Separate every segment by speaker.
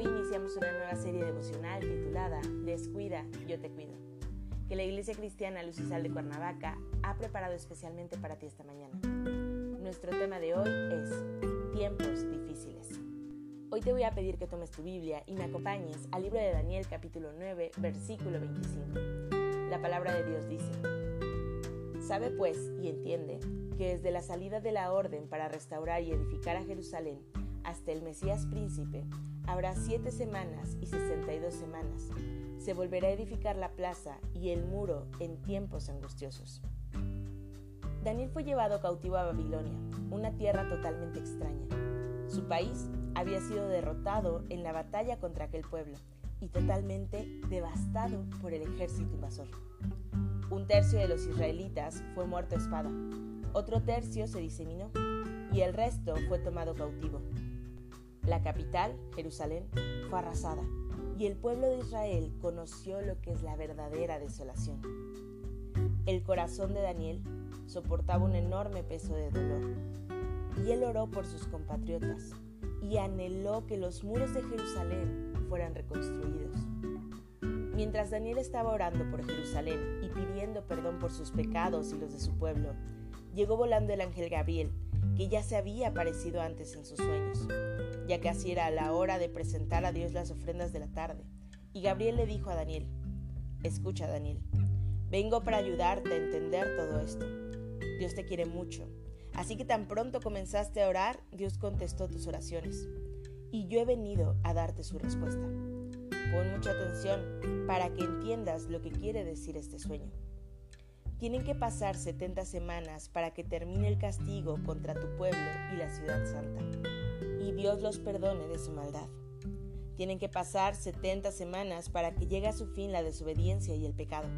Speaker 1: Hoy iniciamos una nueva serie devocional titulada Descuida, yo te cuido, que la Iglesia Cristiana Luz y Sal de Cuernavaca ha preparado especialmente para ti esta mañana. Nuestro tema de hoy es tiempos difíciles. Hoy te voy a pedir que tomes tu Biblia y me acompañes al libro de Daniel capítulo 9, versículo 25. La palabra de Dios dice, Sabe pues y entiende que desde la salida de la orden para restaurar y edificar a Jerusalén hasta el Mesías príncipe, habrá siete semanas y sesenta y dos semanas. Se volverá a edificar la plaza y el muro en tiempos angustiosos. Daniel fue llevado cautivo a Babilonia, una tierra totalmente extraña. Su país había sido derrotado en la batalla contra aquel pueblo y totalmente devastado por el ejército invasor. Un tercio de los israelitas fue muerto a espada, otro tercio se diseminó y el resto fue tomado cautivo. La capital, Jerusalén, fue arrasada y el pueblo de Israel conoció lo que es la verdadera desolación. El corazón de Daniel soportaba un enorme peso de dolor y él oró por sus compatriotas y anheló que los muros de Jerusalén fueran reconstruidos. Mientras Daniel estaba orando por Jerusalén y pidiendo perdón por sus pecados y los de su pueblo, llegó volando el ángel Gabriel, que ya se había aparecido antes en sus sueños, ya así era la hora de presentar a Dios las ofrendas de la tarde. Y Gabriel le dijo a Daniel, escucha Daniel, vengo para ayudarte a entender todo esto. Dios te quiere mucho Así que tan pronto comenzaste a orar, Dios contestó tus oraciones. Y yo he venido a darte su respuesta. Pon mucha atención para que entiendas lo que quiere decir este sueño. Tienen que pasar 70 semanas para que termine el castigo contra tu pueblo y la ciudad santa. Y Dios los perdone de su maldad. Tienen que pasar 70 semanas para que llegue a su fin la desobediencia y el pecado.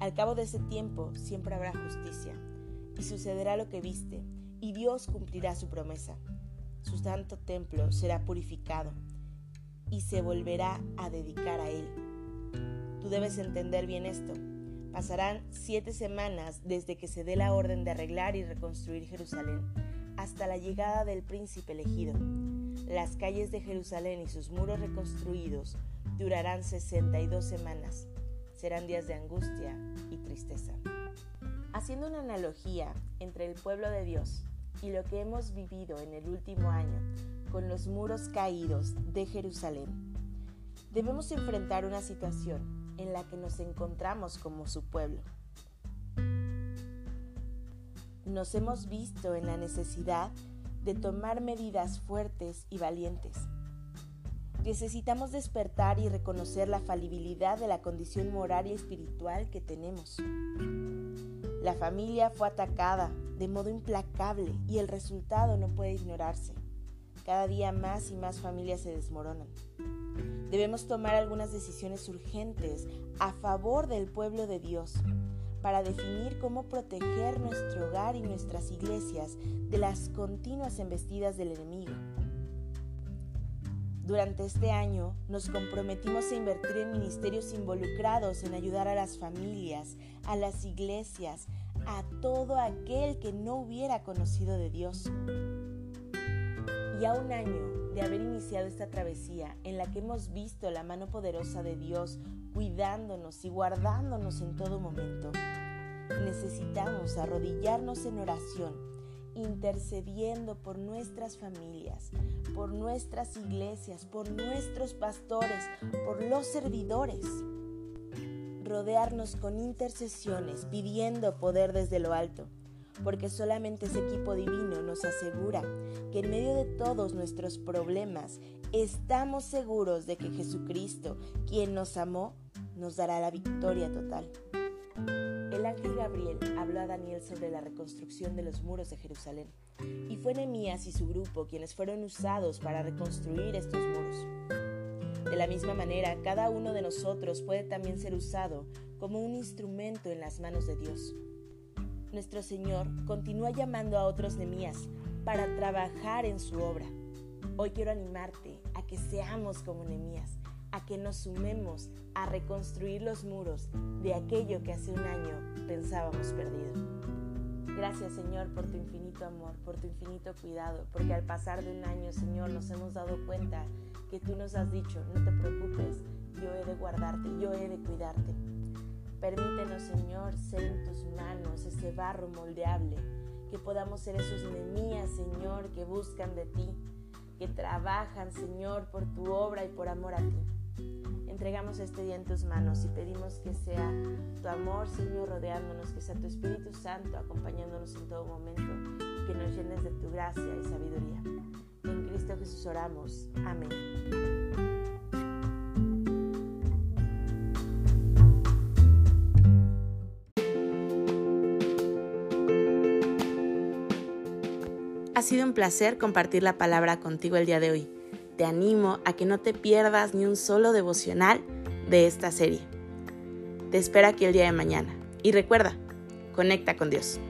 Speaker 1: Al cabo de ese tiempo siempre habrá justicia y sucederá lo que viste, y Dios cumplirá su promesa. Su santo templo será purificado y se volverá a dedicar a Él. Tú debes entender bien esto. Pasarán siete semanas desde que se dé la orden de arreglar y reconstruir Jerusalén hasta la llegada del príncipe elegido. Las calles de Jerusalén y sus muros reconstruidos durarán 62 semanas. Serán días de angustia y tristeza. Haciendo una analogía entre el pueblo de Dios y lo que hemos vivido en el último año con los muros caídos de Jerusalén, debemos enfrentar una situación en la que nos encontramos como su pueblo. Nos hemos visto en la necesidad de tomar medidas fuertes y valientes. Necesitamos despertar y reconocer la falibilidad de la condición moral y espiritual que tenemos. La familia fue atacada de modo implacable y el resultado no puede ignorarse. Cada día más y más familias se desmoronan. Debemos tomar algunas decisiones urgentes a favor del pueblo de Dios para definir cómo proteger nuestro hogar y nuestras iglesias de las continuas embestidas del enemigo. Durante este año nos comprometimos a invertir en ministerios involucrados en ayudar a las familias, a las iglesias, a todo aquel que no hubiera conocido de Dios. Y a un año de haber iniciado esta travesía en la que hemos visto la mano poderosa de Dios cuidándonos y guardándonos en todo momento, necesitamos arrodillarnos en oración intercediendo por nuestras familias, por nuestras iglesias, por nuestros pastores, por los servidores. Rodearnos con intercesiones, pidiendo poder desde lo alto, porque solamente ese equipo divino nos asegura que en medio de todos nuestros problemas estamos seguros de que Jesucristo, quien nos amó, nos dará la victoria total. el ángel Gabriel habló a Daniel sobre la reconstrucción de los muros de Jerusalén, y fue Nehemías y su grupo quienes fueron usados para reconstruir estos muros. De la misma manera, cada uno de nosotros puede también ser usado como un instrumento en las manos de Dios. Nuestro Señor continúa llamando a otros Nehemías para trabajar en su obra. Hoy quiero animarte a que seamos como Nehemías, a que nos sumemos a reconstruir los muros de aquello que hace un año pensábamos perdido. Gracias Señor por tu infinito amor, por tu infinito cuidado, porque al pasar de un año Señor nos hemos dado cuenta que tú nos has dicho, no te preocupes, yo he de guardarte, yo he de cuidarte. Permítenos Señor ser en tus manos ese barro moldeable, que podamos ser esos nemías Señor que buscan de ti, que trabajan Señor por tu obra y por amor a ti. Entregamos este día en tus manos y pedimos que sea tu amor, Señor, rodeándonos, que sea tu Espíritu Santo acompañándonos en todo momento, que nos llenes de tu gracia y sabiduría. En Cristo Jesús oramos. Amén. Ha sido un placer compartir la palabra contigo el día de hoy te animo a que no te pierdas ni un solo devocional de esta serie. Te espero aquí el día de mañana. Y recuerda, conecta con Dios.